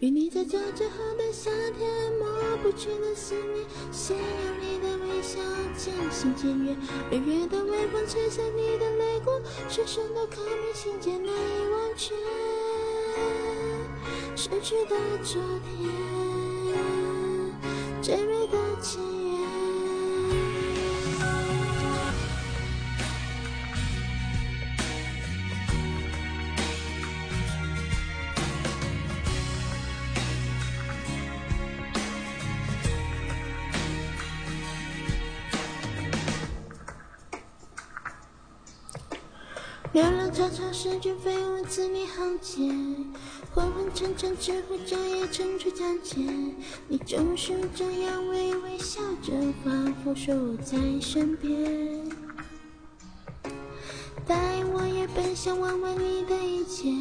与你在这最后的夏天，抹不去的思念，想要你的微笑渐行渐远，六月的微风吹散你的泪光，深深的刻铭心间难以忘却，失去的昨天，流浪潮潮，诗句飞舞，字里行间，昏昏沉沉，知乎者也层出讲解。你总是这样微微笑着，仿佛说我在身边。答应我也本想问问你的一切，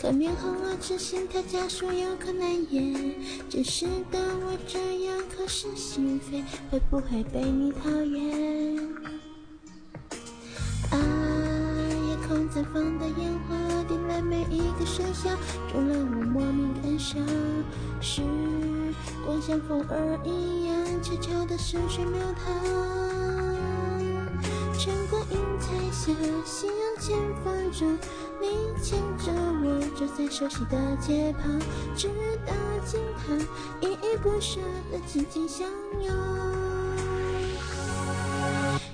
可面红耳赤，心跳加速，有口难言。真实的我这样，可是心扉会不会被你讨厌？绽放的烟花，点亮每一个盛夏，中了我莫名感伤。时光像风儿一样，悄悄地似水流淌。晨光映彩霞，夕阳前方中，你牵着我走在熟悉的街旁，直到尽头，依依不舍的紧紧相拥。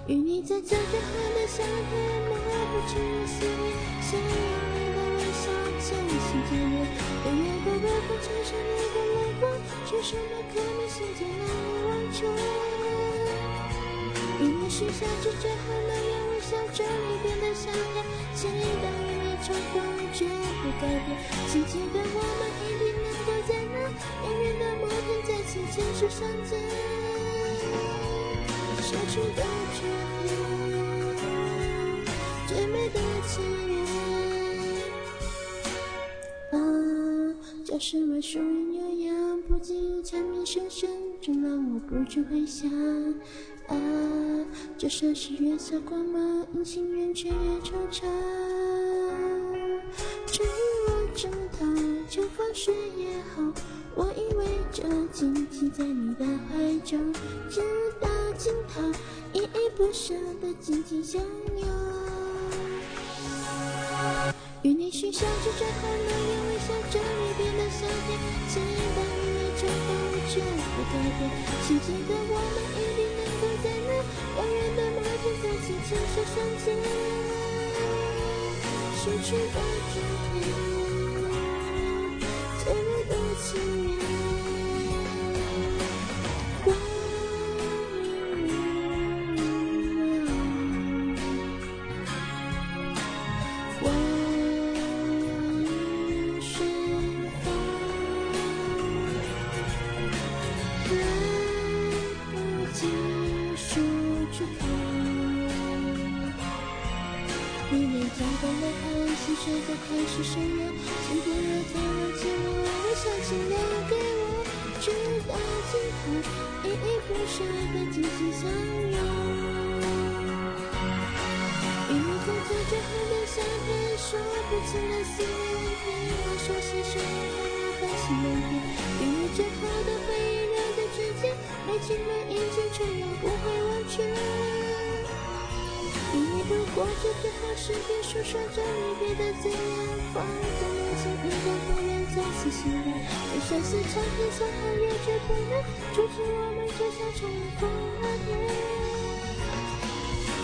与你在这最后的夏天，抹不去的思念，先用你的微笑渐行渐远。六月的微风吹散你的泪光，深深的刻铭心间难以忘却。与你许下这最后的愿，微笑着离别的夏天，期待与你重逢，绝不改变。请记得我们一定能够在那遥远的某天再次牵手相见。消失去的教室外树影悠扬，不经意蝉鸣声声，总让我不禁回想。啊，就算是月色光芒，阴晴圆缺也惆怅。至于我知道，秋风雪夜后，我依偎着，紧紧在你的怀中，直到。尽头，依依不舍的紧紧相拥。与你许下这最后诺言，微笑着离别的夏天，期待与你重逢，绝不改变。请记得，我们一定能够在那遥远的某天再次牵手相见。失去的昨天，的开始深远，请不要再忘记我，微笑请留给我，直到尽头，依依不舍的紧紧相拥。与你在这最后的夏天，说不清的思念，听我说细说还要繁星满天。与你最后的回忆留在指尖，爱情满眼睛却永不会忘却。度过这最后时间，诉说着离别的字眼，放纵年轻，一个不愿再次醒来。就算是长天相海，也绝不能阻止我们就像重逢那天。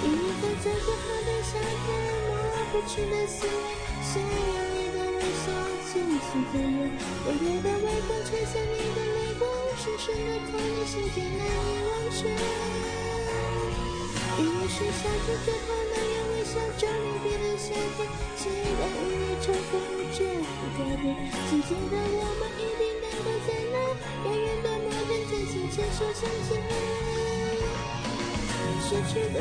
与你在这最后的夏天，抹不去的思念，先用你的微笑轻轻点燃。六月的微风吹散你的泪光，深深的刻铭心间难以忘却。与你许下这最后想，着离别的夏天，期待与你重逢，绝不改变。请记得，我们一定能够在那遥远的某天再次牵手相见。失去的